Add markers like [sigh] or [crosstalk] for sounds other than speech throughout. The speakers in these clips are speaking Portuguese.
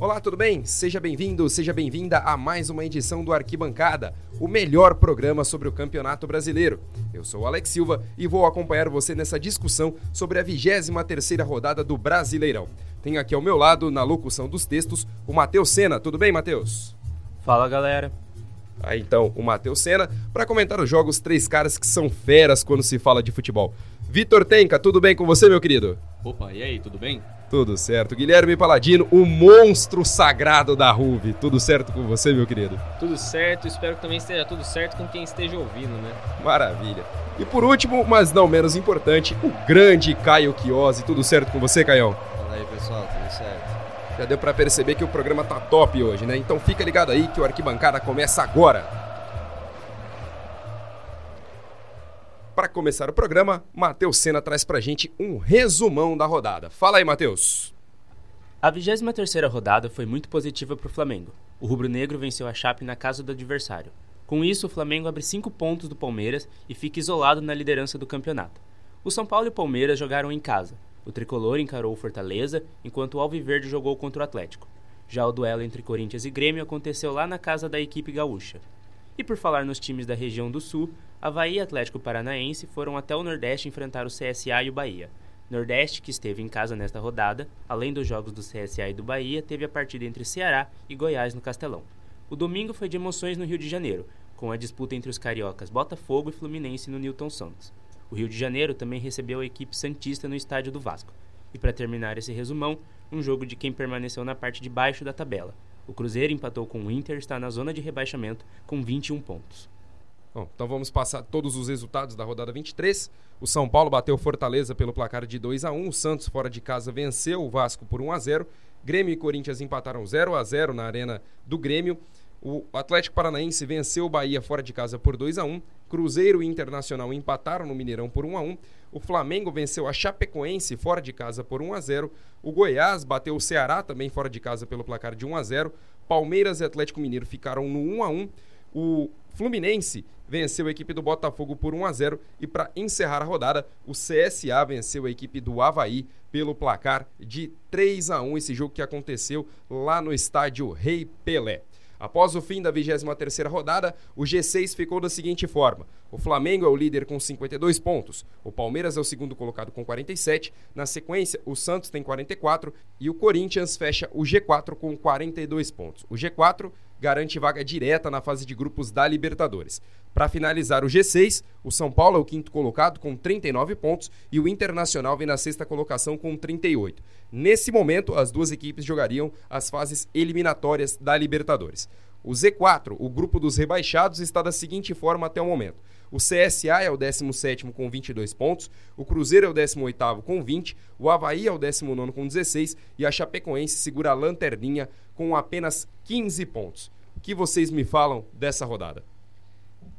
Olá, tudo bem? Seja bem-vindo, seja bem-vinda a mais uma edição do Arquibancada, o melhor programa sobre o Campeonato Brasileiro. Eu sou o Alex Silva e vou acompanhar você nessa discussão sobre a 23ª rodada do Brasileirão. Tenho aqui ao meu lado, na locução dos textos, o Matheus Sena. Tudo bem, Matheus? Fala, galera. Aí então, o Matheus Sena, para comentar os jogos, três caras que são feras quando se fala de futebol. Vitor Tenca, tudo bem com você, meu querido? Opa, e aí, tudo bem? Tudo certo. Guilherme Paladino, o monstro sagrado da Ruve. Tudo certo com você, meu querido? Tudo certo, espero que também esteja tudo certo com quem esteja ouvindo, né? Maravilha. E por último, mas não menos importante, o grande Caio Chiosi. Tudo certo com você, Caião? Fala aí, pessoal, tudo certo. Já deu para perceber que o programa tá top hoje, né? Então fica ligado aí que o Arquibancada começa agora. Para começar o programa, Matheus Sena traz pra gente um resumão da rodada. Fala aí, Matheus. A 23ª rodada foi muito positiva para o Flamengo. O rubro-negro venceu a Chape na casa do adversário. Com isso, o Flamengo abre 5 pontos do Palmeiras e fica isolado na liderança do campeonato. O São Paulo e o Palmeiras jogaram em casa. O tricolor encarou o Fortaleza, enquanto o Alviverde jogou contra o Atlético. Já o duelo entre Corinthians e Grêmio aconteceu lá na casa da equipe gaúcha. E por falar nos times da região do Sul, Havaí e Atlético Paranaense foram até o Nordeste enfrentar o CSA e o Bahia. Nordeste, que esteve em casa nesta rodada, além dos jogos do CSA e do Bahia, teve a partida entre Ceará e Goiás no Castelão. O domingo foi de emoções no Rio de Janeiro, com a disputa entre os cariocas Botafogo e Fluminense no Newton Santos. O Rio de Janeiro também recebeu a equipe Santista no estádio do Vasco. E para terminar esse resumão, um jogo de quem permaneceu na parte de baixo da tabela. O Cruzeiro empatou com o Inter, está na zona de rebaixamento com 21 pontos. Bom, então vamos passar todos os resultados da rodada 23. O São Paulo bateu Fortaleza pelo placar de 2 a 1 O Santos, fora de casa, venceu o Vasco por 1 a 0 Grêmio e Corinthians empataram 0 a 0 na arena do Grêmio. O Atlético Paranaense venceu o Bahia fora de casa por 2 a 1 Cruzeiro e Internacional empataram no Mineirão por 1 a 1 O Flamengo venceu a Chapecoense fora de casa por 1 a 0 O Goiás bateu o Ceará também fora de casa pelo placar de 1 a 0 Palmeiras e Atlético Mineiro ficaram no 1 a 1 O Fluminense venceu a equipe do Botafogo por 1 a 0 e para encerrar a rodada, o CSA venceu a equipe do Havaí pelo placar de 3 a 1, esse jogo que aconteceu lá no estádio Rei Pelé. Após o fim da 23ª rodada, o G6 ficou da seguinte forma: o Flamengo é o líder com 52 pontos, o Palmeiras é o segundo colocado com 47, na sequência o Santos tem 44 e o Corinthians fecha o G4 com 42 pontos. O G4 garante vaga direta na fase de grupos da Libertadores. Para finalizar o G6, o São Paulo é o quinto colocado com 39 pontos e o Internacional vem na sexta colocação com 38. Nesse momento, as duas equipes jogariam as fases eliminatórias da Libertadores. O Z4, o grupo dos rebaixados, está da seguinte forma até o momento. O CSA é o 17 com 22 pontos, o Cruzeiro é o 18 com 20, o Havaí é o 19 com 16 e a Chapecoense segura a lanterninha com apenas 15 pontos. O que vocês me falam dessa rodada?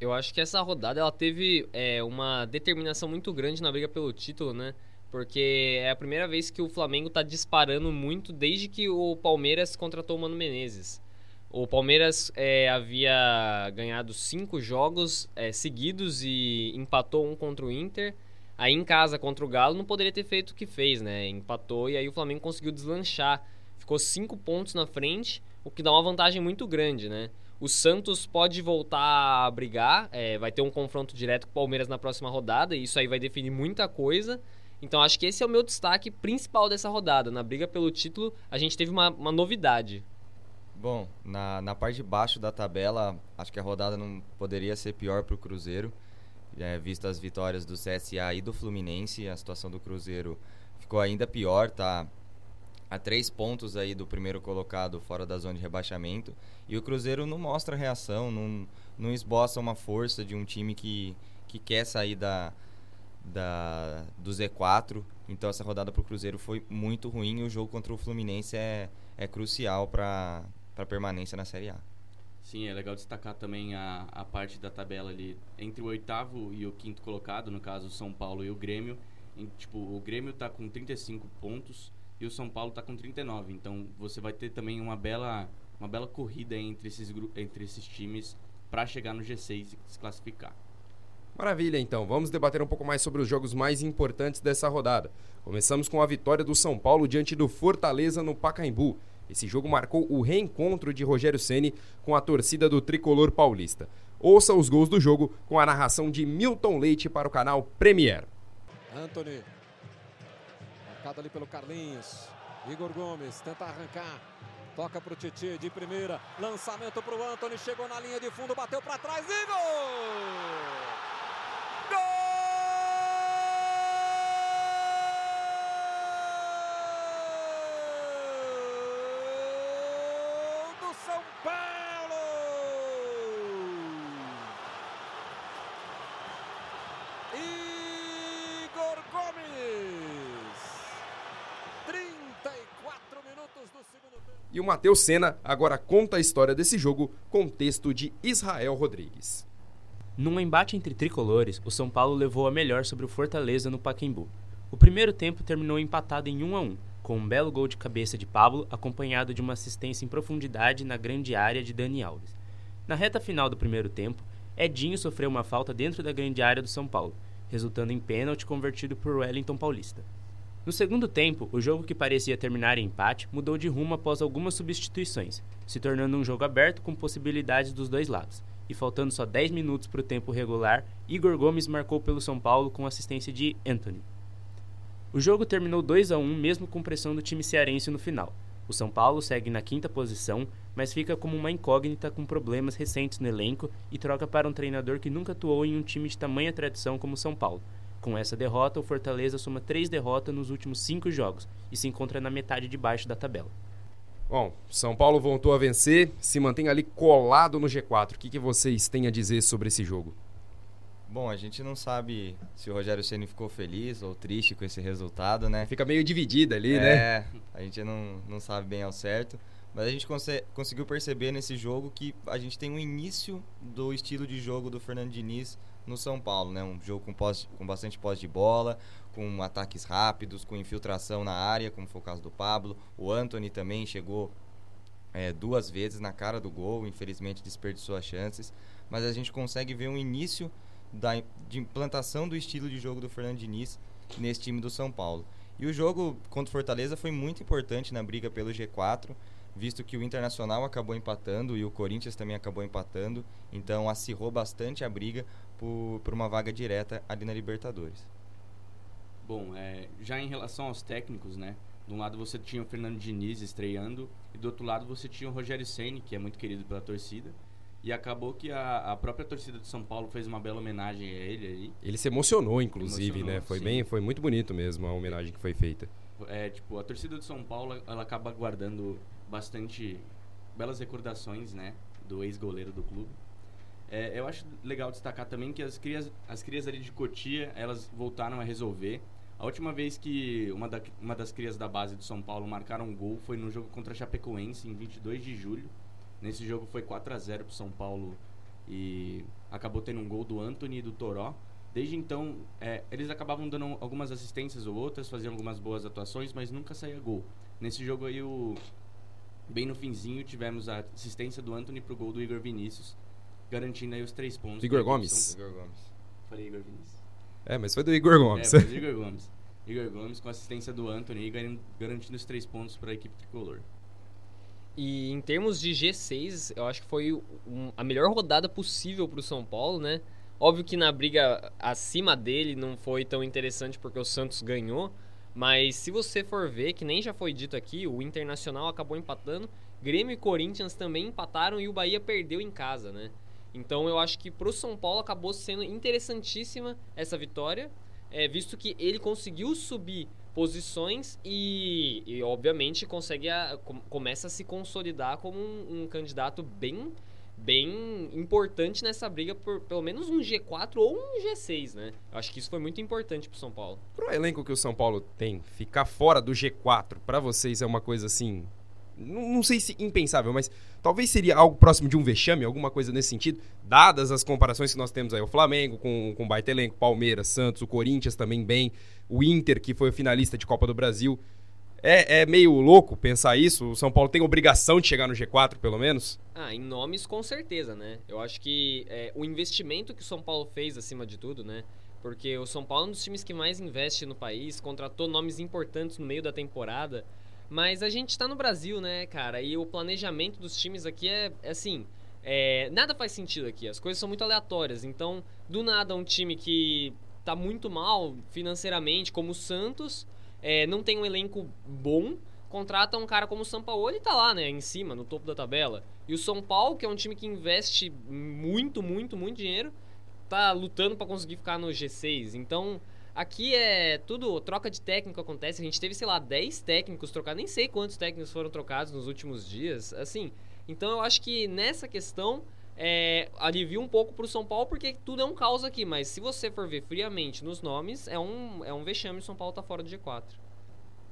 Eu acho que essa rodada ela teve é, uma determinação muito grande na briga pelo título, né? Porque é a primeira vez que o Flamengo está disparando muito desde que o Palmeiras contratou o Mano Menezes. O Palmeiras é, havia ganhado cinco jogos é, seguidos e empatou um contra o Inter. Aí em casa contra o Galo não poderia ter feito o que fez, né? Empatou e aí o Flamengo conseguiu deslanchar. Ficou cinco pontos na frente, o que dá uma vantagem muito grande, né? O Santos pode voltar a brigar, é, vai ter um confronto direto com o Palmeiras na próxima rodada, e isso aí vai definir muita coisa. Então acho que esse é o meu destaque principal dessa rodada. Na briga pelo título, a gente teve uma, uma novidade. Bom, na, na parte de baixo da tabela, acho que a rodada não poderia ser pior para o Cruzeiro, é, visto as vitórias do CSA e do Fluminense. A situação do Cruzeiro ficou ainda pior, tá a três pontos aí do primeiro colocado fora da zona de rebaixamento. E o Cruzeiro não mostra reação, não, não esboça uma força de um time que, que quer sair da, da, do Z4. Então essa rodada para o Cruzeiro foi muito ruim e o jogo contra o Fluminense é, é crucial para para permanência na Série A. Sim, é legal destacar também a, a parte da tabela ali entre o oitavo e o quinto colocado, no caso São Paulo e o Grêmio. Em, tipo, o Grêmio está com 35 pontos e o São Paulo está com 39. Então você vai ter também uma bela, uma bela corrida entre esses, entre esses times para chegar no G6 e se classificar. Maravilha, então. Vamos debater um pouco mais sobre os jogos mais importantes dessa rodada. Começamos com a vitória do São Paulo diante do Fortaleza no Pacaembu. Esse jogo marcou o reencontro de Rogério Ceni com a torcida do tricolor paulista. Ouça os gols do jogo com a narração de Milton Leite para o canal Premier. Anthony. Ali pelo Carlinhos. Igor Gomes tenta arrancar. Toca para o Titi de primeira. Lançamento para o Anthony. Chegou na linha de fundo, bateu para trás e! Gol do São Paulo! Igor Gomes! 34 minutos do segundo tempo. E o Matheus Senna agora conta a história desse jogo com texto de Israel Rodrigues. Num embate entre tricolores, o São Paulo levou a melhor sobre o Fortaleza no Pacaembu. O primeiro tempo terminou empatado em 1 a 1, com um belo gol de cabeça de Pablo, acompanhado de uma assistência em profundidade na grande área de Dani Alves. Na reta final do primeiro tempo, Edinho sofreu uma falta dentro da grande área do São Paulo, resultando em pênalti convertido por Wellington Paulista. No segundo tempo, o jogo que parecia terminar em empate mudou de rumo após algumas substituições, se tornando um jogo aberto com possibilidades dos dois lados. E faltando só 10 minutos para o tempo regular, Igor Gomes marcou pelo São Paulo com assistência de Anthony. O jogo terminou 2 a 1 mesmo com pressão do time cearense no final. O São Paulo segue na quinta posição, mas fica como uma incógnita com problemas recentes no elenco e troca para um treinador que nunca atuou em um time de tamanha tradição como o São Paulo. Com essa derrota, o Fortaleza soma três derrotas nos últimos cinco jogos e se encontra na metade de baixo da tabela. Bom, São Paulo voltou a vencer, se mantém ali colado no G4. O que, que vocês têm a dizer sobre esse jogo? Bom, a gente não sabe se o Rogério Ceni ficou feliz ou triste com esse resultado, né? Fica meio dividida ali, né? É, a gente não, não sabe bem ao certo. Mas a gente conse- conseguiu perceber nesse jogo que a gente tem um início do estilo de jogo do Fernando Diniz no São Paulo, né? Um jogo com, posse, com bastante posse de bola, com ataques rápidos, com infiltração na área, como foi o caso do Pablo. O Anthony também chegou é, duas vezes na cara do gol, infelizmente desperdiçou as chances. Mas a gente consegue ver um início da, de implantação do estilo de jogo do Fernando Diniz nesse time do São Paulo. E o jogo contra o Fortaleza foi muito importante na briga pelo G4, visto que o Internacional acabou empatando e o Corinthians também acabou empatando, então acirrou bastante a briga por, por uma vaga direta ali na Libertadores. Bom, é, já em relação aos técnicos, né? De um lado você tinha o Fernando Diniz estreando e do outro lado você tinha o Rogério Ceni, que é muito querido pela torcida. E acabou que a, a própria torcida de São Paulo fez uma bela homenagem a ele aí. Ele se emocionou, inclusive, Emocionou, né? Foi sim. bem, foi muito bonito mesmo a homenagem que foi feita. É, tipo, a torcida de São Paulo, ela acaba guardando bastante belas recordações, né? Do ex-goleiro do clube. É, eu acho legal destacar também que as crias, as crias ali de Cotia, elas voltaram a resolver. A última vez que uma, da, uma das crias da base do São Paulo marcaram um gol foi no jogo contra a Chapecoense, em 22 de julho. Nesse jogo foi 4 a 0 pro São Paulo e acabou tendo um gol do Anthony e do Toró. Desde então, é, eles acabavam dando algumas assistências ou outras, faziam algumas boas atuações, mas nunca saía gol. Nesse jogo aí, o, bem no finzinho, tivemos a assistência do Anthony pro gol do Igor Vinícius, garantindo aí os três pontos. Igor Gomes? Igor Gomes. Falei Igor Vinícius. É, mas foi do Igor Gomes. É, foi do Igor [laughs] Gomes. Igor Gomes com assistência do Anthony garan- garantindo os três pontos para a equipe tricolor. E em termos de G6, eu acho que foi um- a melhor rodada possível para o São Paulo, né? Óbvio que na briga acima dele não foi tão interessante porque o Santos ganhou, mas se você for ver, que nem já foi dito aqui, o Internacional acabou empatando, Grêmio e Corinthians também empataram e o Bahia perdeu em casa, né? Então eu acho que pro São Paulo acabou sendo interessantíssima essa vitória, é, visto que ele conseguiu subir posições e, e, obviamente consegue a- com- começa a se consolidar como um, um candidato bem bem importante nessa briga por pelo menos um G4 ou um G6, né? Eu acho que isso foi muito importante pro São Paulo. Pro elenco que o São Paulo tem, ficar fora do G4, pra vocês é uma coisa assim. Não, não sei se impensável, mas talvez seria algo próximo de um vexame, alguma coisa nesse sentido, dadas as comparações que nós temos aí. O Flamengo com, com baita elenco, Palmeiras, Santos, o Corinthians também bem, o Inter, que foi o finalista de Copa do Brasil. É, é meio louco pensar isso? O São Paulo tem obrigação de chegar no G4, pelo menos? Ah, em nomes com certeza, né? Eu acho que é, o investimento que o São Paulo fez acima de tudo, né? Porque o São Paulo é um dos times que mais investe no país, contratou nomes importantes no meio da temporada. Mas a gente tá no Brasil, né, cara? E o planejamento dos times aqui é, é assim. É, nada faz sentido aqui, as coisas são muito aleatórias. Então, do nada, um time que tá muito mal financeiramente, como o Santos, é, não tem um elenco bom, contrata um cara como o São Paulo e tá lá, né, em cima, no topo da tabela. E o São Paulo, que é um time que investe muito, muito, muito dinheiro, tá lutando para conseguir ficar no G6. Então, aqui é tudo troca de técnico acontece. A gente teve, sei lá, 10 técnicos trocados, nem sei quantos técnicos foram trocados nos últimos dias, assim. Então, eu acho que nessa questão é, alivia um pouco pro São Paulo, porque tudo é um caos aqui. Mas se você for ver friamente nos nomes, é um, é um vexame o São Paulo tá fora do G4.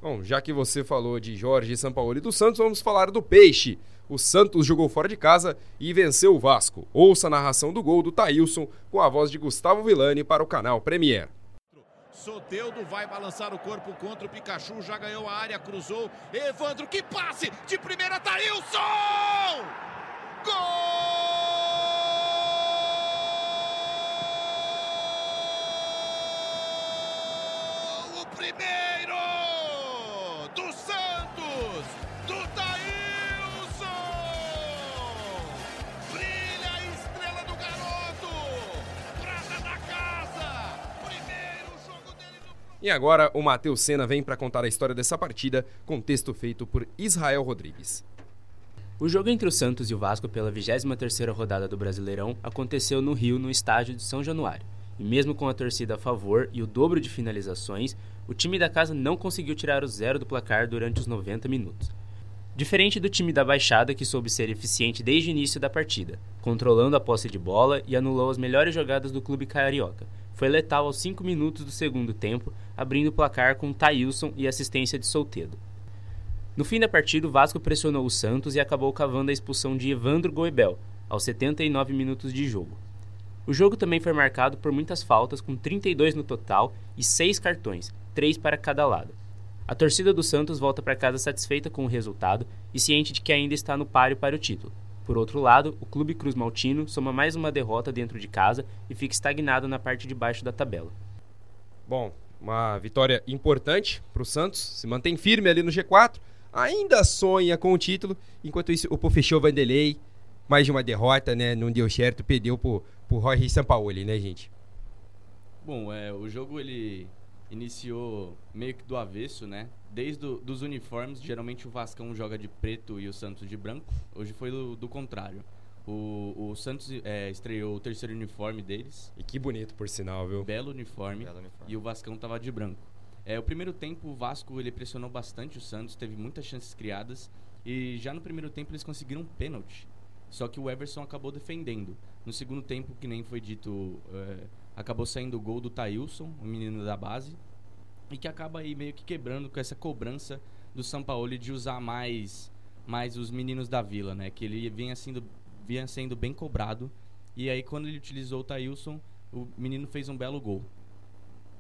Bom, já que você falou de Jorge, São Paulo e do Santos, vamos falar do Peixe. O Santos jogou fora de casa e venceu o Vasco. Ouça a narração do gol do Thailson com a voz de Gustavo Villani para o canal Premier. Soteudo vai balançar o corpo contra o Pikachu, já ganhou a área, cruzou. Evandro, que passe! De primeira, Thailson! Gol! Primeiro do Santos, do Thailson! Brilha a estrela do garoto! Prata da casa! Primeiro jogo dele no E agora o Matheus Senna vem para contar a história dessa partida com texto feito por Israel Rodrigues. O jogo entre o Santos e o Vasco pela 23ª rodada do Brasileirão aconteceu no Rio, no estádio de São Januário. E mesmo com a torcida a favor e o dobro de finalizações, o time da casa não conseguiu tirar o zero do placar durante os 90 minutos. Diferente do time da Baixada, que soube ser eficiente desde o início da partida, controlando a posse de bola e anulou as melhores jogadas do clube carioca. Foi letal aos 5 minutos do segundo tempo, abrindo o placar com Thailson e assistência de Soltedo. No fim da partida, o Vasco pressionou o Santos e acabou cavando a expulsão de Evandro Goebel, aos 79 minutos de jogo. O jogo também foi marcado por muitas faltas, com 32 no total e 6 cartões, 3 para cada lado. A torcida do Santos volta para casa satisfeita com o resultado e ciente de que ainda está no páreo para o título. Por outro lado, o Clube Cruz Maltino soma mais uma derrota dentro de casa e fica estagnado na parte de baixo da tabela. Bom, uma vitória importante para o Santos, se mantém firme ali no G4, ainda sonha com o título, enquanto isso o fechou Vanderlei, mais de uma derrota, né? Não deu certo, perdeu pro, pro Jorge Sampaoli, né, gente? Bom, é, o jogo ele iniciou meio que do avesso, né? Desde do, dos uniformes, geralmente o Vascão joga de preto e o Santos de branco. Hoje foi do, do contrário. O, o Santos é, estreou o terceiro uniforme deles, E que bonito, por sinal, viu? belo uniforme, Belo uniforme. e o Vascão tava de branco. É, o primeiro tempo o Vasco ele pressionou bastante o Santos, teve muitas chances criadas e já no primeiro tempo eles conseguiram um pênalti. Só que o Everson acabou defendendo. No segundo tempo, que nem foi dito, é, acabou saindo o gol do Thailson, o menino da base, e que acaba aí meio que quebrando com essa cobrança do Sampaoli de usar mais mais os meninos da vila, né? Que ele vinha sendo, vinha sendo bem cobrado. E aí quando ele utilizou o Thailson, o menino fez um belo gol.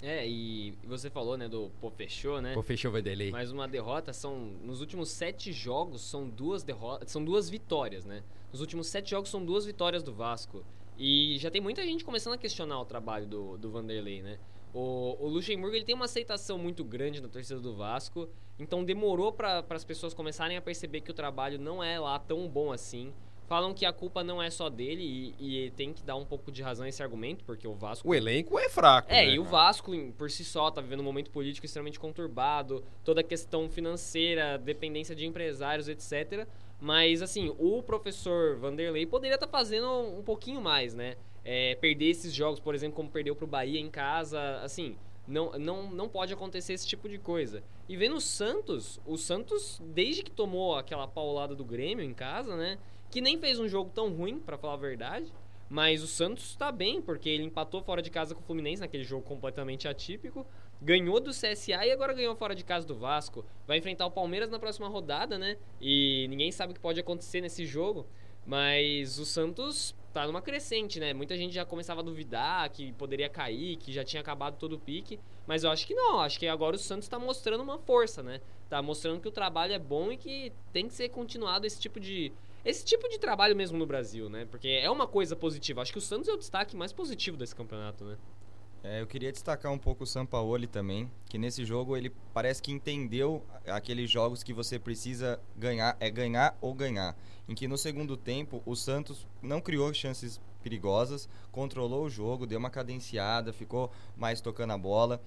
É, e você falou, né, do pô, fechou, né? Pô, fechou Vanderlei. Mais uma derrota são nos últimos sete jogos são duas derrotas, são duas vitórias, né? Nos últimos sete jogos são duas vitórias do Vasco e já tem muita gente começando a questionar o trabalho do, do Vanderlei, né? O, o Luxemburgo ele tem uma aceitação muito grande na torcida do Vasco, então demorou para as pessoas começarem a perceber que o trabalho não é lá tão bom assim. Falam que a culpa não é só dele e, e tem que dar um pouco de razão a esse argumento, porque o Vasco O elenco é fraco, é, né? e o Vasco, por si só, tá vivendo um momento político extremamente conturbado, toda a questão financeira, dependência de empresários, etc. Mas, assim, o professor Vanderlei poderia estar fazendo um pouquinho mais, né? É, perder esses jogos, por exemplo, como perdeu pro Bahia em casa, assim, não, não, não pode acontecer esse tipo de coisa. E vendo o Santos, o Santos, desde que tomou aquela paulada do Grêmio em casa, né? Que nem fez um jogo tão ruim, pra falar a verdade. Mas o Santos tá bem, porque ele empatou fora de casa com o Fluminense naquele jogo completamente atípico. Ganhou do CSA e agora ganhou fora de casa do Vasco. Vai enfrentar o Palmeiras na próxima rodada, né? E ninguém sabe o que pode acontecer nesse jogo. Mas o Santos tá numa crescente, né? Muita gente já começava a duvidar que poderia cair, que já tinha acabado todo o pique. Mas eu acho que não, acho que agora o Santos tá mostrando uma força, né? Tá mostrando que o trabalho é bom e que tem que ser continuado esse tipo de. Esse tipo de trabalho mesmo no Brasil, né? Porque é uma coisa positiva. Acho que o Santos é o destaque mais positivo desse campeonato, né? É, eu queria destacar um pouco o Sampaoli também, que nesse jogo ele parece que entendeu aqueles jogos que você precisa ganhar, é ganhar ou ganhar. Em que no segundo tempo o Santos não criou chances perigosas, controlou o jogo, deu uma cadenciada, ficou mais tocando a bola.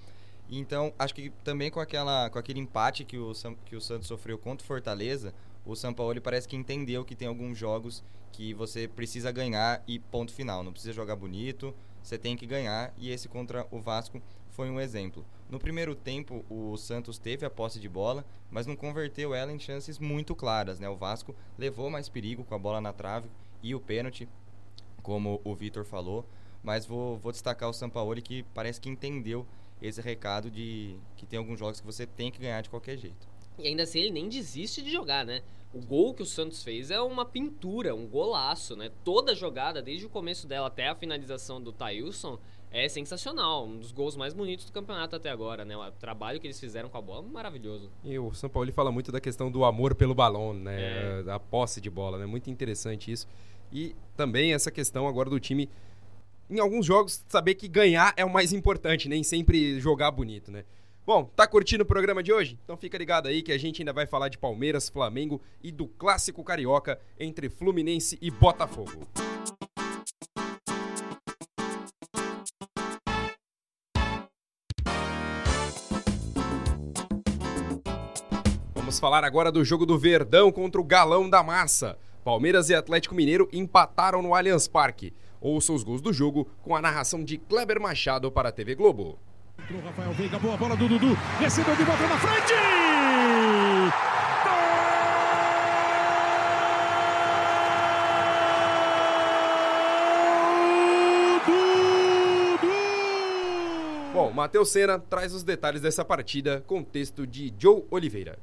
Então, acho que também com, aquela, com aquele empate que o, que o Santos sofreu contra o Fortaleza, o São Paulo parece que entendeu que tem alguns jogos que você precisa ganhar e ponto final. Não precisa jogar bonito, você tem que ganhar e esse contra o Vasco foi um exemplo. No primeiro tempo, o Santos teve a posse de bola, mas não converteu ela em chances muito claras. Né? O Vasco levou mais perigo com a bola na trave e o pênalti, como o Vitor falou. Mas vou, vou destacar o Sampaoli que parece que entendeu esse recado de que tem alguns jogos que você tem que ganhar de qualquer jeito. E ainda assim ele nem desiste de jogar, né? O gol que o Santos fez é uma pintura, um golaço, né? Toda a jogada, desde o começo dela até a finalização do Thailson, é sensacional. Um dos gols mais bonitos do campeonato até agora, né? O trabalho que eles fizeram com a bola, maravilhoso. E o São Paulo fala muito da questão do amor pelo balão, né? É. Da posse de bola, né? Muito interessante isso. E também essa questão agora do time, em alguns jogos, saber que ganhar é o mais importante, nem sempre jogar bonito, né? Bom, tá curtindo o programa de hoje? Então fica ligado aí que a gente ainda vai falar de Palmeiras, Flamengo e do clássico carioca entre Fluminense e Botafogo. Vamos falar agora do jogo do Verdão contra o Galão da Massa. Palmeiras e Atlético Mineiro empataram no Allianz Parque. Ouça os gols do jogo com a narração de Kleber Machado para a TV Globo. Entrou Rafael Veiga, boa bola do Dudu. Recebeu de volta na frente! Bom, Matheus Senna traz os detalhes dessa partida com texto de Joe Oliveira.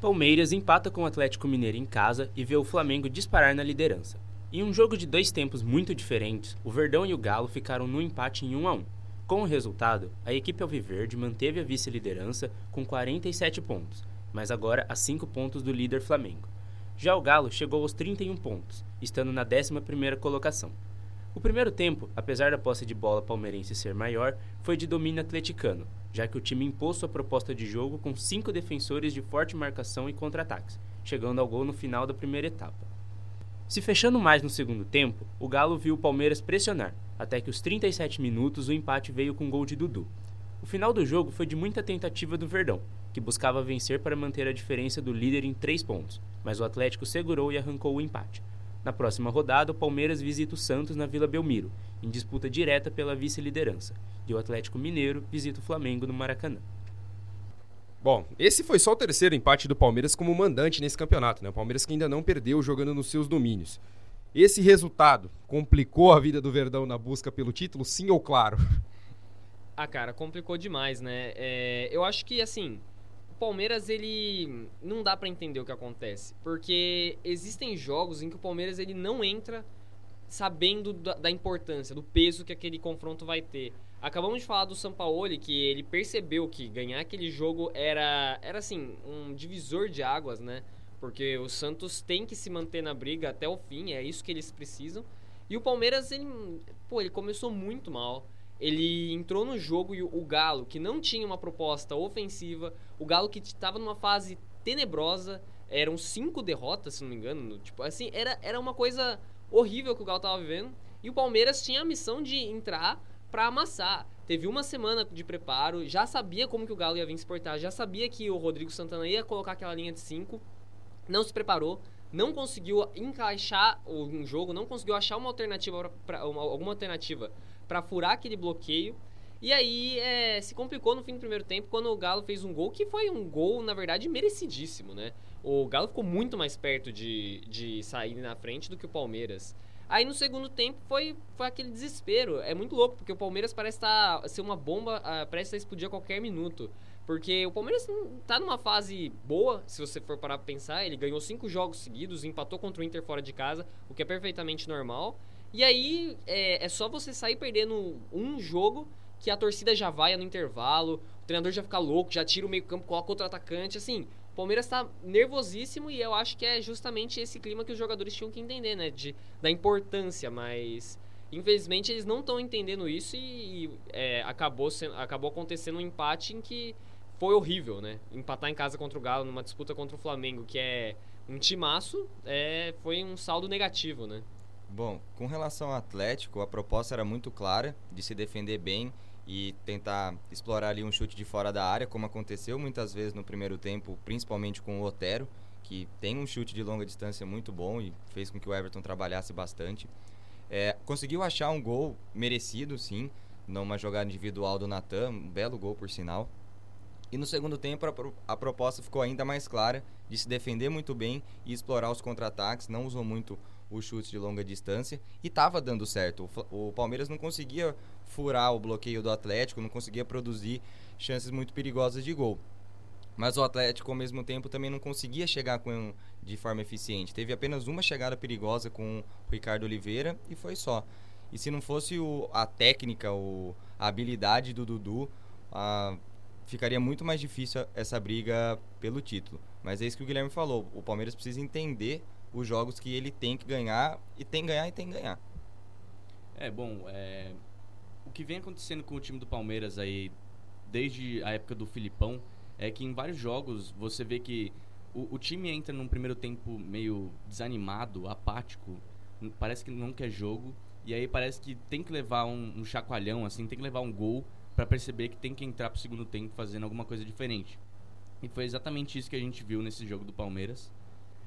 Palmeiras empata com o Atlético Mineiro em casa e vê o Flamengo disparar na liderança. Em um jogo de dois tempos muito diferentes, o Verdão e o Galo ficaram no empate em 1 a 1. Com o resultado, a equipe alviverde manteve a vice-liderança com 47 pontos, mas agora a 5 pontos do líder Flamengo. Já o Galo chegou aos 31 pontos, estando na 11ª colocação. O primeiro tempo, apesar da posse de bola palmeirense ser maior, foi de domínio atleticano, já que o time impôs sua proposta de jogo com cinco defensores de forte marcação e contra-ataques, chegando ao gol no final da primeira etapa. Se fechando mais no segundo tempo, o Galo viu o Palmeiras pressionar, até que os 37 minutos o empate veio com gol de Dudu. O final do jogo foi de muita tentativa do Verdão, que buscava vencer para manter a diferença do líder em três pontos, mas o Atlético segurou e arrancou o empate. Na próxima rodada, o Palmeiras visita o Santos na Vila Belmiro, em disputa direta pela vice-liderança, e o Atlético Mineiro visita o Flamengo no Maracanã. Bom, esse foi só o terceiro empate do Palmeiras como mandante nesse campeonato, né? O Palmeiras que ainda não perdeu jogando nos seus domínios. Esse resultado complicou a vida do Verdão na busca pelo título, sim ou claro? Ah, cara, complicou demais, né? É, eu acho que, assim, o Palmeiras, ele... Não dá para entender o que acontece. Porque existem jogos em que o Palmeiras, ele não entra sabendo da, da importância, do peso que aquele confronto vai ter. Acabamos de falar do Sampaoli, que ele percebeu que ganhar aquele jogo era, era assim, um divisor de águas, né? Porque o Santos tem que se manter na briga até o fim, é isso que eles precisam. E o Palmeiras, ele, pô, ele começou muito mal. Ele entrou no jogo e o Galo, que não tinha uma proposta ofensiva, o Galo que estava numa fase tenebrosa, eram cinco derrotas, se não me engano. Tipo, assim, era, era uma coisa horrível que o Galo estava vivendo. E o Palmeiras tinha a missão de entrar para amassar. Teve uma semana de preparo, já sabia como que o Galo ia vir se portar, já sabia que o Rodrigo Santana ia colocar aquela linha de 5, não se preparou, não conseguiu encaixar um jogo, não conseguiu achar uma alternativa pra, uma, alguma alternativa para furar aquele bloqueio. E aí é, se complicou no fim do primeiro tempo quando o Galo fez um gol que foi um gol, na verdade, merecidíssimo, né? O Galo ficou muito mais perto de, de sair na frente do que o Palmeiras. Aí no segundo tempo foi, foi aquele desespero. É muito louco, porque o Palmeiras parece tá, ser uma bomba, uh, parece estar explodir a qualquer minuto. Porque o Palmeiras está numa fase boa, se você for parar pra pensar. Ele ganhou cinco jogos seguidos, empatou contra o Inter fora de casa, o que é perfeitamente normal. E aí é, é só você sair perdendo um jogo que a torcida já vai no intervalo, o treinador já fica louco, já tira o meio campo, coloca outro atacante, assim. Palmeiras está nervosíssimo e eu acho que é justamente esse clima que os jogadores tinham que entender, né? De, da importância, mas Infelizmente, eles não estão entendendo isso e, e é, acabou, sendo, acabou acontecendo um empate em que foi horrível, né? Empatar em casa contra o Galo numa disputa contra o Flamengo, que é um timaço, é, foi um saldo negativo, né? Bom, com relação ao Atlético, a proposta era muito clara de se defender bem e tentar explorar ali um chute de fora da área, como aconteceu muitas vezes no primeiro tempo, principalmente com o Otero, que tem um chute de longa distância muito bom e fez com que o Everton trabalhasse bastante. É, conseguiu achar um gol merecido, sim, numa jogada individual do Natan, um belo gol por sinal. E no segundo tempo a, a proposta ficou ainda mais clara de se defender muito bem e explorar os contra-ataques, não usou muito o chute de longa distância e estava dando certo. O, o, Palmeiras não conseguia furar o bloqueio do Atlético, não conseguia produzir chances muito perigosas de gol. Mas o Atlético, ao mesmo tempo, também não conseguia chegar com, de forma eficiente. Teve apenas uma chegada perigosa com o Ricardo Oliveira e foi só. E se não fosse o, a técnica, o, a habilidade do Dudu, a, ficaria muito mais difícil essa briga pelo título. Mas é isso que o Guilherme falou. O Palmeiras precisa entender os jogos que ele tem que ganhar e tem que ganhar e tem que ganhar. É, bom, é... o que vem acontecendo com o time do Palmeiras aí desde a época do Filipão é que em vários jogos você vê que o, o time entra num primeiro tempo meio desanimado, apático, parece que não quer jogo e aí parece que tem que levar um, um chacoalhão, assim, tem que levar um gol para perceber que tem que entrar pro segundo tempo fazendo alguma coisa diferente. E foi exatamente isso que a gente viu nesse jogo do Palmeiras.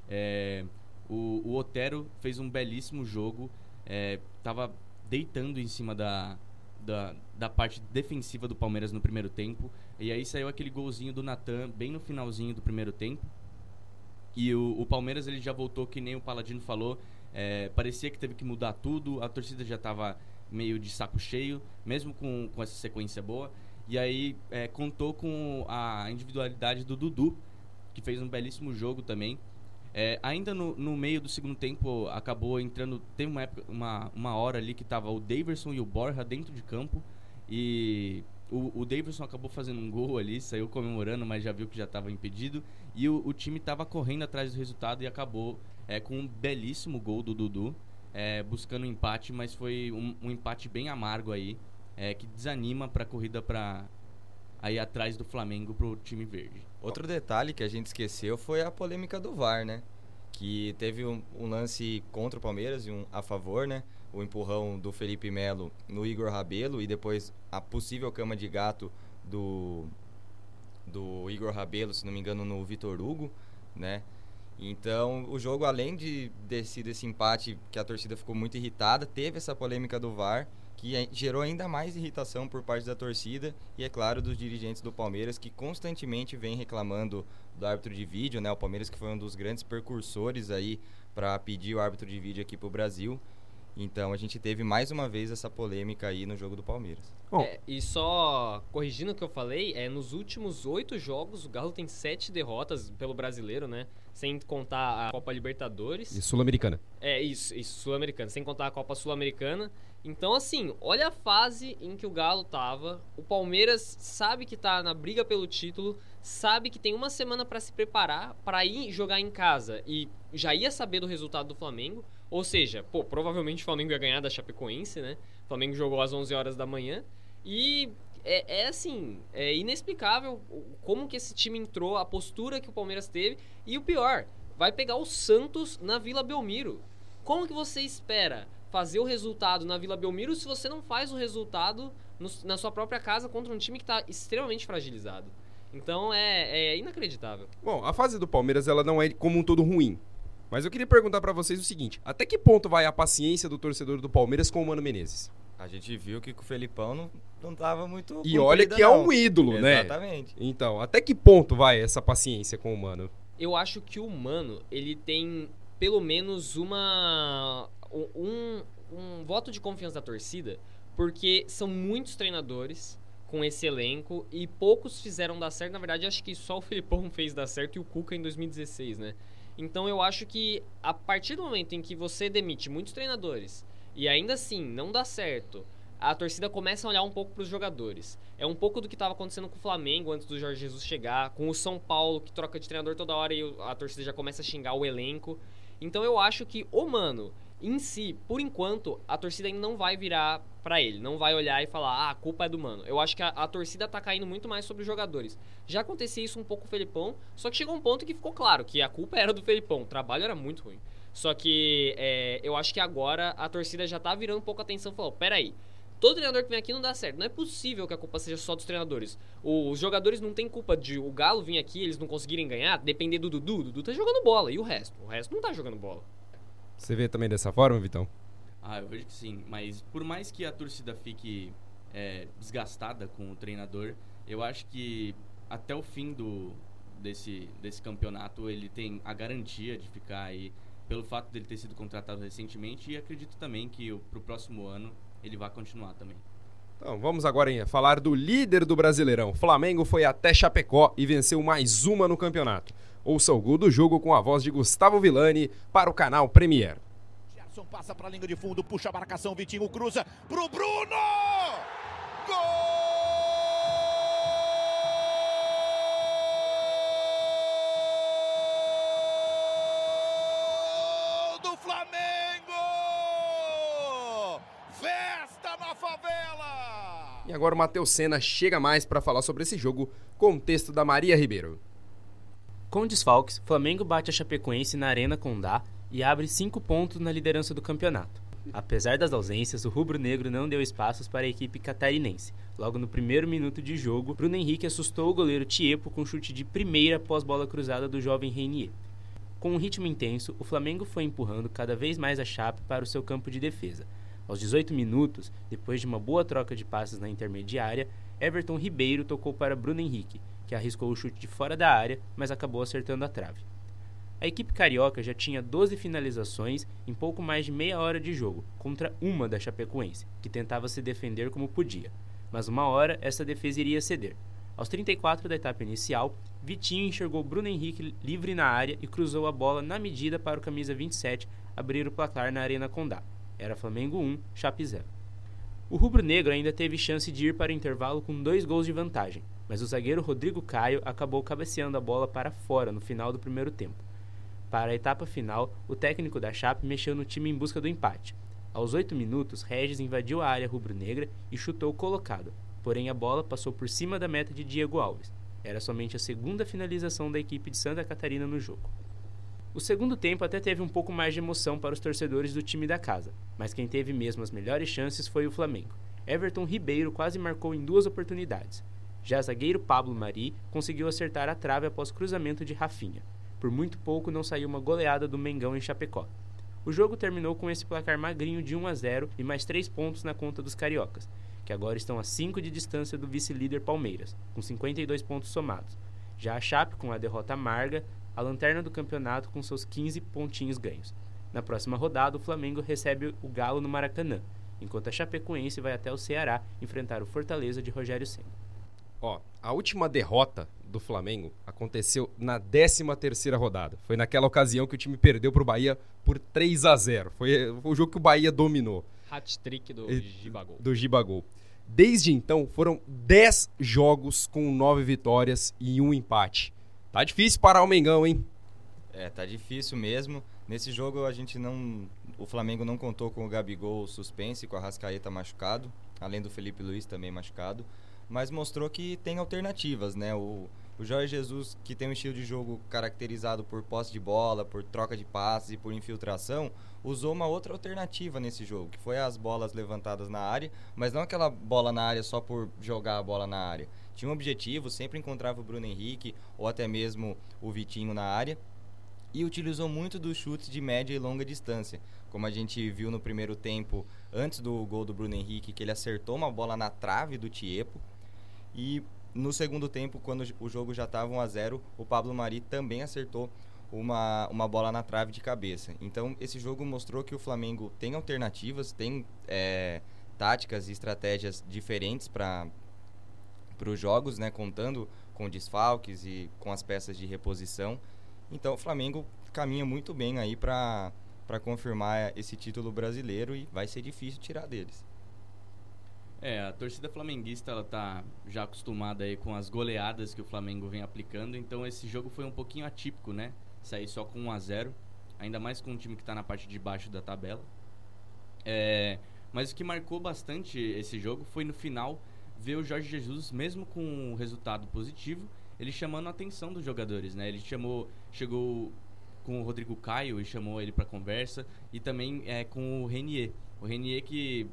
É, o, o Otero fez um belíssimo jogo, é, tava deitando em cima da, da, da, parte defensiva do Palmeiras no primeiro tempo. E aí saiu aquele golzinho do Natan bem no finalzinho do primeiro tempo. E o, o Palmeiras ele já voltou, que nem o Paladino falou, é, parecia que teve que mudar tudo, a torcida já estava meio de saco cheio, mesmo com, com essa sequência boa. E aí é, contou com a individualidade do Dudu, que fez um belíssimo jogo também. É, ainda no, no, meio do segundo tempo acabou entrando. Tem uma, época, uma, uma hora ali que tava o Daverson e o Borja dentro de campo. E o, o Daverson acabou fazendo um gol ali, saiu comemorando, mas já viu que já estava impedido. E o, o time estava correndo atrás do resultado e acabou é, com um belíssimo gol do Dudu, é, buscando um empate, mas foi um, um empate bem amargo aí, é, que desanima para a corrida para aí atrás do Flamengo pro time verde. Outro detalhe que a gente esqueceu foi a polêmica do VAR, né? Que teve um, um lance contra o Palmeiras e um a favor, né? O empurrão do Felipe Melo no Igor Rabelo e depois a possível cama de gato do do Igor Rabelo, se não me engano, no Vitor Hugo, né? Então, o jogo, além de desse, desse empate que a torcida ficou muito irritada, teve essa polêmica do VAR que gerou ainda mais irritação por parte da torcida e, é claro, dos dirigentes do Palmeiras, que constantemente vem reclamando do árbitro de vídeo, né? O Palmeiras que foi um dos grandes precursores aí para pedir o árbitro de vídeo aqui para o Brasil. Então a gente teve mais uma vez essa polêmica aí no jogo do Palmeiras. É, e só corrigindo o que eu falei, é nos últimos oito jogos o Galo tem sete derrotas pelo brasileiro, né? Sem contar a Copa Libertadores. E Sul-Americana. É, isso, isso, Sul-Americana. Sem contar a Copa Sul-Americana. Então, assim, olha a fase em que o Galo tava. O Palmeiras sabe que tá na briga pelo título, sabe que tem uma semana para se preparar para ir jogar em casa e já ia saber do resultado do Flamengo. Ou seja, pô, provavelmente o Flamengo ia ganhar da Chapecoense, né? O Flamengo jogou às 11 horas da manhã e é, é, assim, é inexplicável como que esse time entrou, a postura que o Palmeiras teve e o pior, vai pegar o Santos na Vila Belmiro. Como que você espera fazer o resultado na Vila Belmiro se você não faz o resultado no, na sua própria casa contra um time que está extremamente fragilizado. Então é, é, inacreditável. Bom, a fase do Palmeiras ela não é como um todo ruim. Mas eu queria perguntar para vocês o seguinte: até que ponto vai a paciência do torcedor do Palmeiras com o Mano Menezes? A gente viu que com o Felipão não, não tava muito. E olha que não. é um ídolo, Exatamente. né? Exatamente. Então, até que ponto vai essa paciência com o Mano? Eu acho que o Mano, ele tem pelo menos uma um, um voto de confiança da torcida, porque são muitos treinadores com esse elenco e poucos fizeram dar certo. Na verdade, acho que só o [laughs] Filipão fez dar certo e o Cuca em 2016, né? Então eu acho que a partir do momento em que você demite muitos treinadores e ainda assim não dá certo, a torcida começa a olhar um pouco para os jogadores. É um pouco do que estava acontecendo com o Flamengo antes do Jorge Jesus chegar, com o São Paulo que troca de treinador toda hora e a torcida já começa a xingar o elenco. Então eu acho que o Mano em si, por enquanto, a torcida ainda não vai virar para ele, não vai olhar e falar, ah, a culpa é do mano. Eu acho que a, a, torcida tá caindo muito mais sobre os jogadores. Já acontecia isso um pouco com o Felipão, só que chegou um ponto que ficou claro que a culpa era do Felipão, o trabalho era muito ruim. Só que é, eu acho que agora a torcida já tá virando um pouco a atenção e falou, peraí, todo treinador que vem aqui não dá certo. Não é possível que a culpa seja só dos treinadores. Os jogadores não têm culpa de o Galo vir aqui eles não conseguirem ganhar, depender do Dudu. O Dudu tá jogando bola, e o resto? O resto não tá jogando bola. Você vê também dessa forma, Vitão? Ah, eu vejo que sim. Mas por mais que a torcida fique é, desgastada com o treinador, eu acho que até o fim do, desse, desse campeonato ele tem a garantia de ficar aí pelo fato dele ter sido contratado recentemente e acredito também que para o próximo ano ele vai continuar também. Então, vamos agora em falar do líder do Brasileirão. Flamengo foi até Chapecó e venceu mais uma no campeonato. Ouça o gol do jogo com a voz de Gustavo Villani para o canal Premier. Gerson passa para a linha de fundo, puxa a marcação, Vitinho cruza pro Bruno! Gol! do Flamengo! Festa na favela! E agora o Matheus Senna chega mais para falar sobre esse jogo com o texto da Maria Ribeiro. Com desfalques, Flamengo bate a Chapecoense na Arena Condá e abre cinco pontos na liderança do campeonato. Apesar das ausências, o rubro-negro não deu espaços para a equipe catarinense. Logo no primeiro minuto de jogo, Bruno Henrique assustou o goleiro Tiepo com chute de primeira após bola cruzada do jovem Reinier. Com um ritmo intenso, o Flamengo foi empurrando cada vez mais a Chape para o seu campo de defesa. Aos 18 minutos, depois de uma boa troca de passes na intermediária, Everton Ribeiro tocou para Bruno Henrique, que arriscou o chute de fora da área, mas acabou acertando a trave. A equipe carioca já tinha 12 finalizações em pouco mais de meia hora de jogo, contra uma da Chapecoense, que tentava se defender como podia. Mas uma hora essa defesa iria ceder. Aos 34 da etapa inicial, Vitinho enxergou Bruno Henrique livre na área e cruzou a bola na medida para o camisa 27 abrir o placar na Arena Condá. Era Flamengo 1, Chape 0. O rubro-negro ainda teve chance de ir para o intervalo com dois gols de vantagem, mas o zagueiro Rodrigo Caio acabou cabeceando a bola para fora no final do primeiro tempo. Para a etapa final, o técnico da Chape mexeu no time em busca do empate. Aos oito minutos, Regis invadiu a área rubro-negra e chutou colocado, porém a bola passou por cima da meta de Diego Alves. Era somente a segunda finalização da equipe de Santa Catarina no jogo. O segundo tempo até teve um pouco mais de emoção para os torcedores do time da casa, mas quem teve mesmo as melhores chances foi o Flamengo. Everton Ribeiro quase marcou em duas oportunidades. Já zagueiro Pablo Mari conseguiu acertar a trave após cruzamento de Rafinha. Por muito pouco não saiu uma goleada do Mengão em Chapecó. O jogo terminou com esse placar magrinho de 1 a 0 e mais 3 pontos na conta dos cariocas, que agora estão a 5 de distância do vice-líder Palmeiras, com 52 pontos somados. Já a Chape, com a derrota amarga, a lanterna do campeonato com seus 15 pontinhos ganhos. Na próxima rodada, o Flamengo recebe o Galo no Maracanã, enquanto a Chapecoense vai até o Ceará enfrentar o Fortaleza de Rogério Senna. Ó, a última derrota do Flamengo aconteceu na 13 terceira rodada. Foi naquela ocasião que o time perdeu para o Bahia por 3 a 0 Foi, foi o jogo que o Bahia dominou. Hat-trick do Gibagol. Do Gibagol. Desde então, foram 10 jogos com 9 vitórias e um empate. Tá difícil parar o Mengão, hein? É, tá difícil mesmo. Nesse jogo a gente não. O Flamengo não contou com o Gabigol suspense, com a Rascaeta machucado, além do Felipe Luiz também machucado mas mostrou que tem alternativas, né? O, o Jorge Jesus, que tem um estilo de jogo caracterizado por posse de bola, por troca de passes e por infiltração, usou uma outra alternativa nesse jogo, que foi as bolas levantadas na área, mas não aquela bola na área só por jogar a bola na área. Tinha um objetivo, sempre encontrava o Bruno Henrique ou até mesmo o Vitinho na área e utilizou muito dos chutes de média e longa distância. Como a gente viu no primeiro tempo, antes do gol do Bruno Henrique, que ele acertou uma bola na trave do Tiepo, e no segundo tempo, quando o jogo já estava 1 a 0 o Pablo Mari também acertou uma, uma bola na trave de cabeça. Então, esse jogo mostrou que o Flamengo tem alternativas, tem é, táticas e estratégias diferentes para os jogos, né, contando com desfalques e com as peças de reposição. Então, o Flamengo caminha muito bem aí para confirmar esse título brasileiro e vai ser difícil tirar deles. É, a torcida flamenguista ela tá já acostumada aí com as goleadas que o Flamengo vem aplicando, então esse jogo foi um pouquinho atípico, né? Sair só com 1 a 0. ainda mais com um time que está na parte de baixo da tabela. É, mas o que marcou bastante esse jogo foi no final ver o Jorge Jesus, mesmo com um resultado positivo, ele chamando a atenção dos jogadores, né? Ele chamou, chegou com o Rodrigo Caio e chamou ele para conversa e também é, com o Renier. O Renier que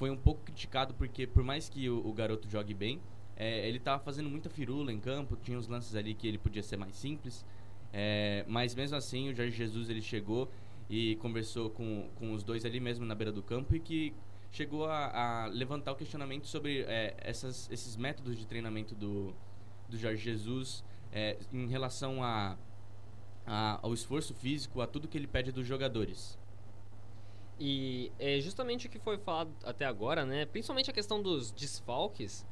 foi um pouco criticado porque por mais que o, o garoto jogue bem, é, ele estava fazendo muita firula em campo, tinha uns lances ali que ele podia ser mais simples, é, mas mesmo assim o Jorge Jesus ele chegou e conversou com, com os dois ali mesmo na beira do campo e que chegou a, a levantar o questionamento sobre é, essas, esses métodos de treinamento do, do Jorge Jesus é, em relação a, a, ao esforço físico, a tudo que ele pede dos jogadores. E é justamente o que foi falado até agora, né? Principalmente a questão dos desfalques.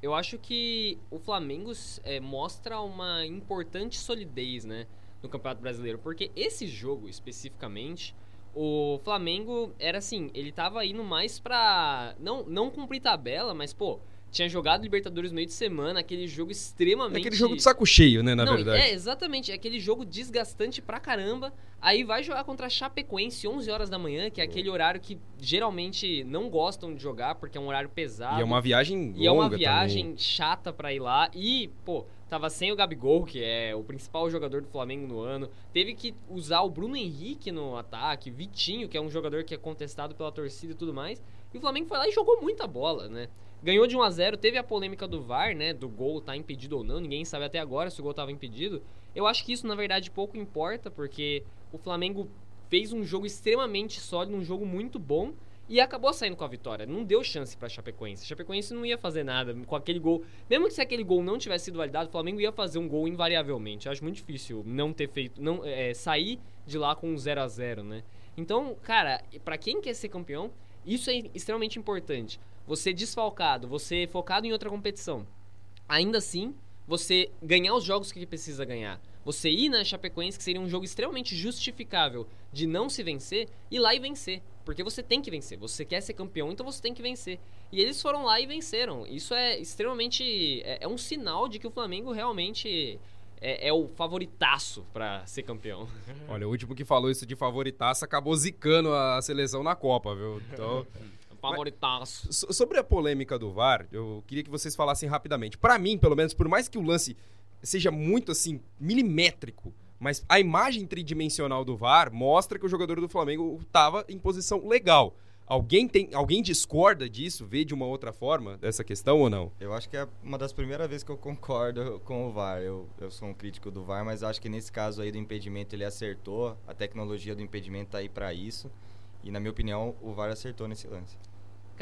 Eu acho que o Flamengo é, mostra uma importante solidez, né? No Campeonato Brasileiro. Porque esse jogo, especificamente, o Flamengo era assim, ele tava indo mais pra. Não, não cumprir tabela, mas, pô, tinha jogado Libertadores no meio de semana, aquele jogo extremamente. Aquele jogo de saco cheio, né, na Não, verdade. É, exatamente. É aquele jogo desgastante pra caramba. Aí vai jogar contra a Chapecoense 11 horas da manhã, que é aquele horário que geralmente não gostam de jogar, porque é um horário pesado. E é uma viagem longa E é uma viagem também. chata pra ir lá. E, pô, tava sem o Gabigol, que é o principal jogador do Flamengo no ano. Teve que usar o Bruno Henrique no ataque, Vitinho, que é um jogador que é contestado pela torcida e tudo mais. E o Flamengo foi lá e jogou muita bola, né? Ganhou de 1 a 0 teve a polêmica do VAR, né? Do gol tá impedido ou não, ninguém sabe até agora se o gol tava impedido. Eu acho que isso, na verdade, pouco importa, porque o Flamengo fez um jogo extremamente sólido, um jogo muito bom e acabou saindo com a vitória. Não deu chance pra Chapecoense. Chapecoense não ia fazer nada com aquele gol. Mesmo que se aquele gol não tivesse sido validado, o Flamengo ia fazer um gol invariavelmente. Eu acho muito difícil não ter feito, não é, sair de lá com um 0 a 0 né? Então, cara, pra quem quer ser campeão, isso é extremamente importante. Você desfalcado, você focado em outra competição. Ainda assim, você ganhar os jogos que precisa ganhar. Você ir na Chapecoense, que seria um jogo extremamente justificável de não se vencer, ir lá e vencer. Porque você tem que vencer. Você quer ser campeão, então você tem que vencer. E eles foram lá e venceram. Isso é extremamente. É, é um sinal de que o Flamengo realmente é, é o favoritaço para ser campeão. Olha, o último que falou isso de favoritaço acabou zicando a seleção na Copa, viu? Então. [laughs] favoritaço. So- Sobre a polêmica do VAR, eu queria que vocês falassem rapidamente. Pra mim, pelo menos, por mais que o lance seja muito assim milimétrico, mas a imagem tridimensional do VAR mostra que o jogador do Flamengo estava em posição legal. Alguém tem, alguém discorda disso, vê de uma outra forma dessa questão ou não? Eu acho que é uma das primeiras vezes que eu concordo com o VAR. Eu, eu sou um crítico do VAR, mas acho que nesse caso aí do impedimento ele acertou. A tecnologia do impedimento tá aí para isso. E na minha opinião, o VAR acertou nesse lance.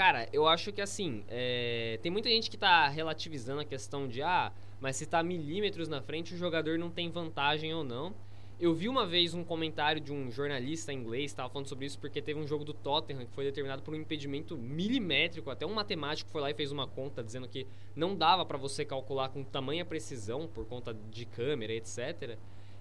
Cara, eu acho que assim, é, tem muita gente que tá relativizando a questão de, ah, mas se tá milímetros na frente, o jogador não tem vantagem ou não. Eu vi uma vez um comentário de um jornalista inglês, estava falando sobre isso porque teve um jogo do Tottenham que foi determinado por um impedimento milimétrico, até um matemático foi lá e fez uma conta dizendo que não dava para você calcular com tamanha precisão por conta de câmera, etc.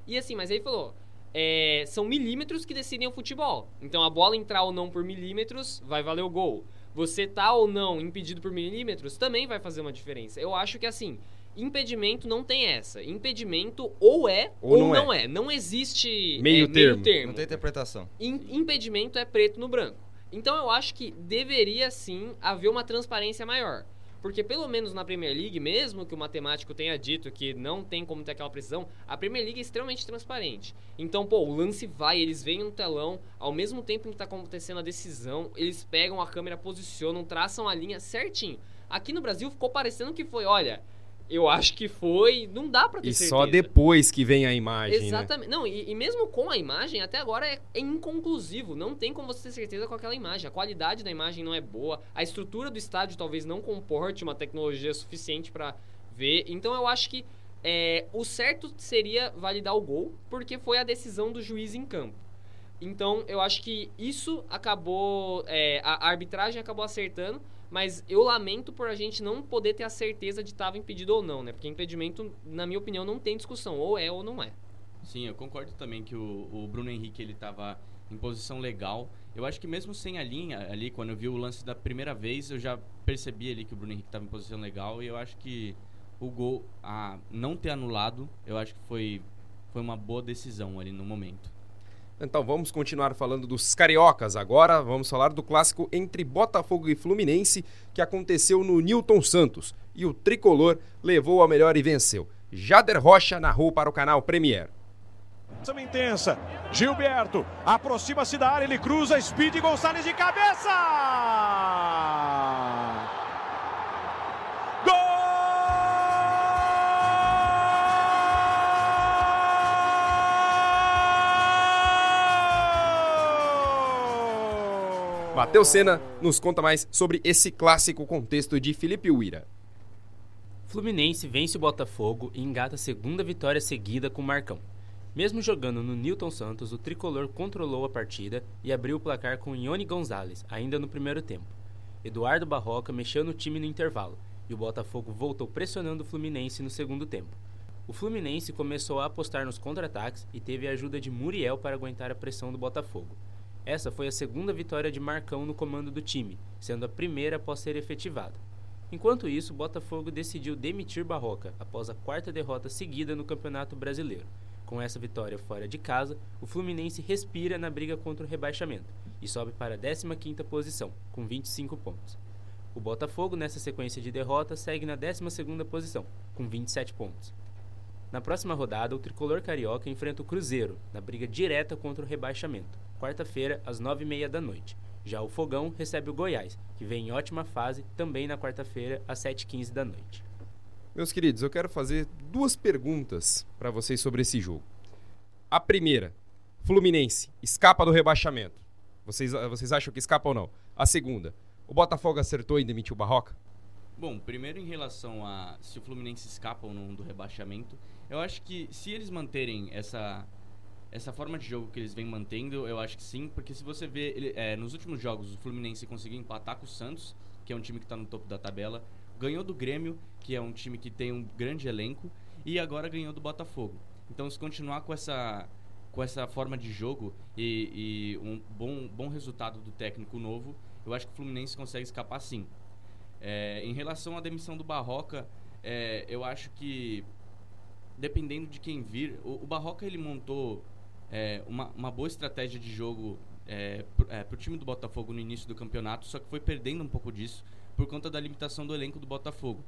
E assim, mas ele falou, é, são milímetros que decidem o futebol. Então a bola entrar ou não por milímetros vai valer o gol. Você tá ou não impedido por milímetros também vai fazer uma diferença. Eu acho que assim, impedimento não tem essa. Impedimento ou é Ou ou, não não, é. Não existe Meio é, termo. Não tem interpretação. Im- impedimento é preto no branco. Então eu acho que deveria sim haver uma transparência maior. Porque pelo menos na Premier League, mesmo que o matemático tenha dito que não tem como ter aquela precisão, a Premier League é extremamente transparente. Então, pô, o lance vai, eles veem no telão, ao mesmo tempo em que está acontecendo a decisão, eles pegam a câmera, posicionam, traçam a linha certinho. Aqui no Brasil ficou parecendo que foi, olha, eu acho que foi, não dá pra ter E certeza. só depois que vem a imagem, né? Exatamente. Não, e, e mesmo com a imagem, até agora é, é inconclusivo. Não tem como você ter certeza com aquela imagem. A qualidade da imagem não é boa. A estrutura do estádio talvez não comporte uma tecnologia suficiente pra ver. Então eu acho que é, o certo seria validar o gol, porque foi a decisão do juiz em campo. Então eu acho que isso acabou. é, a arbitragem acabou acertando. Mas eu lamento por a gente não poder ter a certeza de estava impedido ou não, né? Porque impedimento, na minha opinião, não tem discussão. Ou é ou não é. Sim, eu concordo também que o, o Bruno Henrique ele estava em posição legal. Eu acho que mesmo sem a linha ali, quando eu vi o lance da primeira vez, eu já percebi ali que o Bruno Henrique estava em posição legal e eu acho que o gol a não ter anulado, eu acho que foi foi uma boa decisão ali no momento. Então vamos continuar falando dos cariocas agora. Vamos falar do clássico entre Botafogo e Fluminense que aconteceu no Newton Santos. E o tricolor levou a melhor e venceu. Jader Rocha narrou para o canal Premier. Intensa. Gilberto aproxima-se da área, ele cruza, Speed Gonçalves de cabeça! Matheus Senna nos conta mais sobre esse clássico contexto de Felipe Uira. Fluminense vence o Botafogo e engata a segunda vitória seguida com o Marcão. Mesmo jogando no Newton Santos, o tricolor controlou a partida e abriu o placar com Ione Gonzalez, ainda no primeiro tempo. Eduardo Barroca mexeu no time no intervalo e o Botafogo voltou pressionando o Fluminense no segundo tempo. O Fluminense começou a apostar nos contra-ataques e teve a ajuda de Muriel para aguentar a pressão do Botafogo. Essa foi a segunda vitória de Marcão no comando do time, sendo a primeira após ser efetivada. Enquanto isso, Botafogo decidiu demitir Barroca após a quarta derrota seguida no Campeonato Brasileiro. Com essa vitória fora de casa, o Fluminense respira na briga contra o rebaixamento e sobe para a 15ª posição, com 25 pontos. O Botafogo, nessa sequência de derrotas, segue na 12ª posição, com 27 pontos. Na próxima rodada, o tricolor carioca enfrenta o Cruzeiro, na briga direta contra o rebaixamento, quarta-feira, às 9h30 da noite. Já o Fogão recebe o Goiás, que vem em ótima fase, também na quarta-feira, às 7h15 da noite. Meus queridos, eu quero fazer duas perguntas para vocês sobre esse jogo. A primeira, Fluminense escapa do rebaixamento. Vocês, vocês acham que escapa ou não? A segunda, o Botafogo acertou em demitir o Barroca? Bom, primeiro em relação a se o Fluminense escapa ou não do rebaixamento, eu acho que se eles manterem essa essa forma de jogo que eles vêm mantendo, eu acho que sim, porque se você vê ele, é, nos últimos jogos o Fluminense conseguiu empatar com o Santos, que é um time que está no topo da tabela, ganhou do Grêmio, que é um time que tem um grande elenco, e agora ganhou do Botafogo. Então, se continuar com essa com essa forma de jogo e, e um bom, bom resultado do técnico novo, eu acho que o Fluminense consegue escapar sim. É, em relação à demissão do Barroca, é, eu acho que dependendo de quem vir, o, o Barroca ele montou é, uma, uma boa estratégia de jogo é, para o time do Botafogo no início do campeonato, só que foi perdendo um pouco disso por conta da limitação do elenco do Botafogo.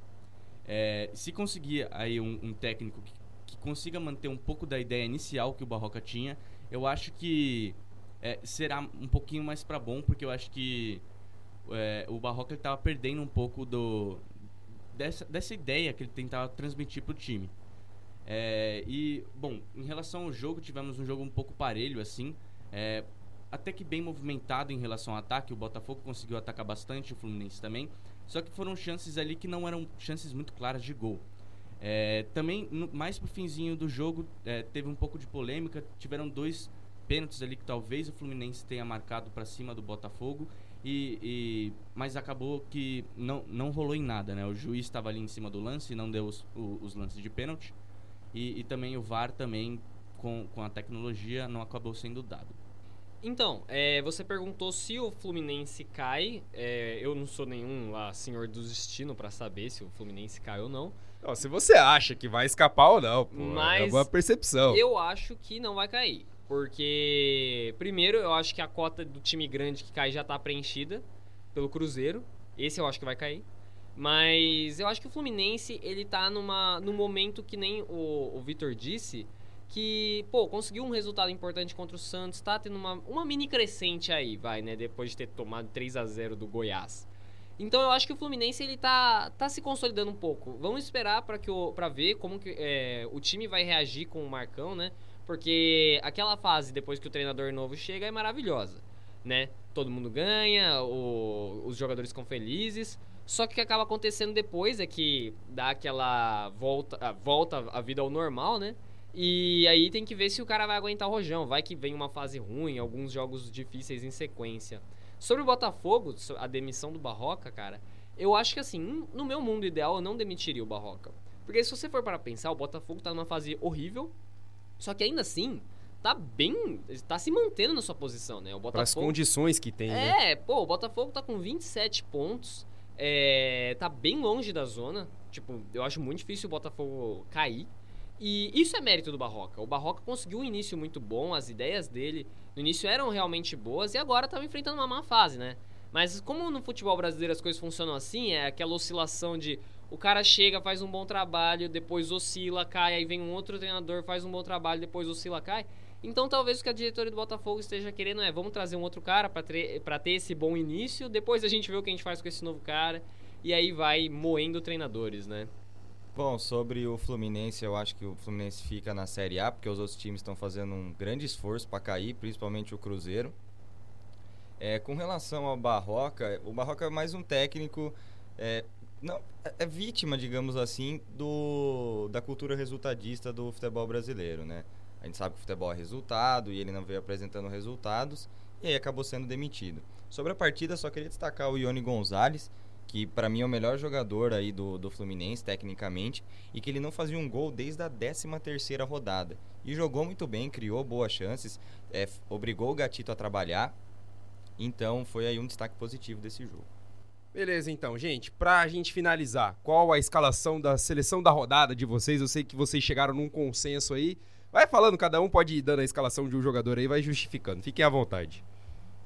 É, se conseguir aí um, um técnico que, que, consiga manter um pouco da ideia inicial que o Barroca tinha, eu acho que é, será um pouquinho mais para bom, porque eu acho que é, o Barroca estava perdendo um pouco do dessa, dessa ideia que ele tentava transmitir para o time. É, e, bom, em relação ao jogo, tivemos um jogo um pouco parelho, assim. É, até que bem movimentado em relação ao ataque. O Botafogo conseguiu atacar bastante, o Fluminense também. Só que foram chances ali que não eram chances muito claras de gol. É, também, no, mais pro finzinho do jogo, é, teve um pouco de polêmica. Tiveram dois pênaltis ali que talvez o Fluminense tenha marcado para cima do Botafogo. E, e, mas acabou que não, não rolou em nada, né? O juiz estava ali em cima do lance, não deu os, os lances de pênalti. E, e, também o VAR também, com, com a tecnologia, não acabou sendo dado. Então, é, você perguntou se o Fluminense cai. É, eu não sou nenhum lá, senhor do destino para saber se o Fluminense cai ou não. não. Se você acha que vai escapar ou não, pô, Mas é uma percepção. Eu acho que não vai cair. Porque, primeiro, eu acho que a cota do time grande que cai já tá preenchida pelo Cruzeiro. Esse eu acho que vai cair. Mas eu acho que o Fluminense, ele tá numa, num momento que nem o, o Vitor disse, que, pô, conseguiu um resultado importante contra o Santos, tá tendo uma, uma mini crescente aí, vai, né, depois de ter tomado 3 a 0 do Goiás. Então eu acho que o Fluminense ele tá, tá se consolidando um pouco. Vamos esperar para que para ver como que é, o time vai reagir com o Marcão, né? Porque aquela fase depois que o treinador novo chega é maravilhosa, né? Todo mundo ganha, o, os jogadores ficam felizes. Só que o que acaba acontecendo depois é que dá aquela volta, a volta a vida ao normal, né? E aí tem que ver se o cara vai aguentar o rojão. Vai que vem uma fase ruim, alguns jogos difíceis em sequência. Sobre o Botafogo, a demissão do Barroca, cara, eu acho que assim, no meu mundo ideal eu não demitiria o Barroca. Porque se você for para pensar, o Botafogo tá numa fase horrível, só que ainda assim, tá bem. tá se mantendo na sua posição, né? O Botafogo. As condições que tem, né? É, pô, o Botafogo tá com 27 pontos. É, tá bem longe da zona. Tipo, eu acho muito difícil o Botafogo cair. E isso é mérito do Barroca. O Barroca conseguiu um início muito bom, as ideias dele no início eram realmente boas e agora estava enfrentando uma má fase, né? Mas como no futebol brasileiro as coisas funcionam assim, é aquela oscilação de o cara chega, faz um bom trabalho, depois oscila, cai, aí vem um outro treinador, faz um bom trabalho, depois oscila, cai. Então talvez o que a diretoria do Botafogo esteja querendo é vamos trazer um outro cara para ter esse bom início, depois a gente vê o que a gente faz com esse novo cara e aí vai moendo treinadores, né? Bom, sobre o Fluminense, eu acho que o Fluminense fica na Série A, porque os outros times estão fazendo um grande esforço para cair, principalmente o Cruzeiro. É, com relação ao Barroca, o Barroca é mais um técnico, é, não, é, vítima, digamos assim, do, da cultura resultadista do futebol brasileiro, né? A gente sabe que o futebol é resultado e ele não veio apresentando resultados e aí acabou sendo demitido. Sobre a partida, só queria destacar o Ione Gonzalez, que para mim é o melhor jogador aí do, do Fluminense, tecnicamente, e que ele não fazia um gol desde a 13 terceira rodada. E jogou muito bem, criou boas chances, é, obrigou o Gatito a trabalhar, então foi aí um destaque positivo desse jogo. Beleza, então, gente, pra gente finalizar, qual a escalação da seleção da rodada de vocês? Eu sei que vocês chegaram num consenso aí. Vai falando, cada um pode ir dando a escalação de um jogador aí, vai justificando. Fiquem à vontade.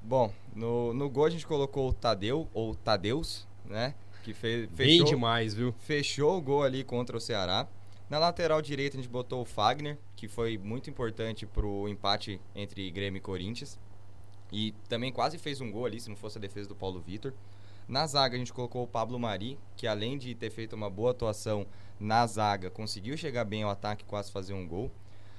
Bom, no, no gol a gente colocou o Tadeu, ou Tadeus, né? Que fez, fechou, Bem demais, viu? Fechou o gol ali contra o Ceará. Na lateral direita a gente botou o Fagner, que foi muito importante pro empate entre Grêmio e Corinthians. E também quase fez um gol ali, se não fosse a defesa do Paulo Vitor. Na zaga a gente colocou o Pablo Mari, que além de ter feito uma boa atuação na zaga, conseguiu chegar bem ao ataque e quase fazer um gol.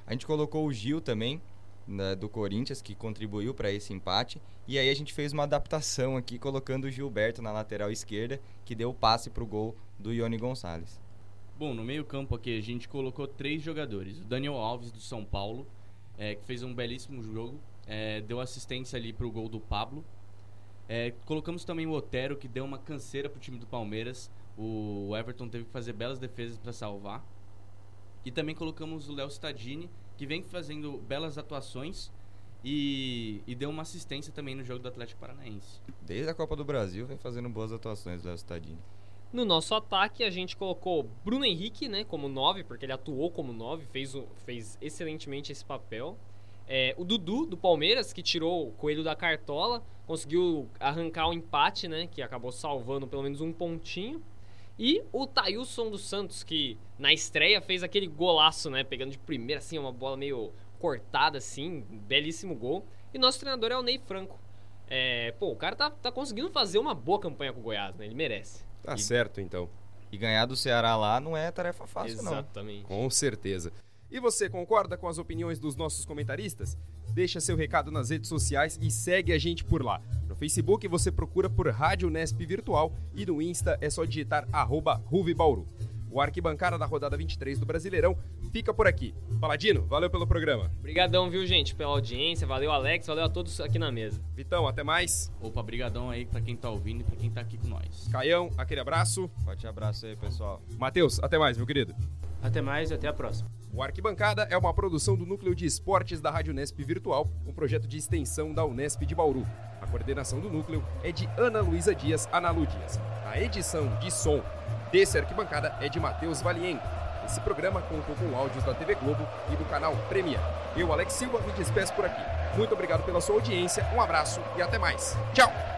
A gente colocou o Gil também, né, do Corinthians, que contribuiu para esse empate. E aí a gente fez uma adaptação aqui, colocando o Gilberto na lateral esquerda, que deu o passe para o gol do Ione Gonçalves. Bom, no meio-campo aqui a gente colocou três jogadores. O Daniel Alves, do São Paulo, é, que fez um belíssimo jogo, é, deu assistência ali para o gol do Pablo. É, colocamos também o Otero, que deu uma canseira para o time do Palmeiras. O Everton teve que fazer belas defesas para salvar. E também colocamos o Léo Stadini, que vem fazendo belas atuações e, e deu uma assistência também no jogo do Atlético Paranaense. Desde a Copa do Brasil vem fazendo boas atuações o Léo Stadini. No nosso ataque, a gente colocou Bruno Henrique né, como 9, porque ele atuou como 9, fez, fez excelentemente esse papel. É, o Dudu, do Palmeiras, que tirou o coelho da cartola, conseguiu arrancar o um empate, né, que acabou salvando pelo menos um pontinho. E o Tailson dos Santos, que na estreia fez aquele golaço, né? Pegando de primeira, assim, uma bola meio cortada, assim, belíssimo gol. E nosso treinador é o Ney Franco. É, pô, o cara tá, tá conseguindo fazer uma boa campanha com o Goiás, né? Ele merece. Tá e, certo, então. E ganhar do Ceará lá não é tarefa fácil, Exatamente. não. Exatamente. Com certeza. E você concorda com as opiniões dos nossos comentaristas? Deixa seu recado nas redes sociais e segue a gente por lá. No Facebook você procura por Rádio Nesp Virtual e no Insta é só digitar arroba Ruvibauru. O arquibancada da rodada 23 do Brasileirão fica por aqui. Paladino, valeu pelo programa. Obrigadão, viu, gente, pela audiência. Valeu, Alex. Valeu a todos aqui na mesa. Vitão, até mais. Opa, brigadão aí pra quem tá ouvindo e pra quem tá aqui com nós. Caião, aquele abraço. Forte abraço aí, pessoal. Matheus, até mais, meu querido. Até mais e até a próxima. O Arquibancada é uma produção do Núcleo de Esportes da Rádio Unesp Virtual, um projeto de extensão da Unesp de Bauru. A coordenação do núcleo é de Ana Luísa Dias Analu Dias. A edição de som desse Arquibancada é de Matheus Valienko. Esse programa contou com áudios da TV Globo e do canal Premier. Eu, Alex Silva, me despeço por aqui. Muito obrigado pela sua audiência, um abraço e até mais. Tchau!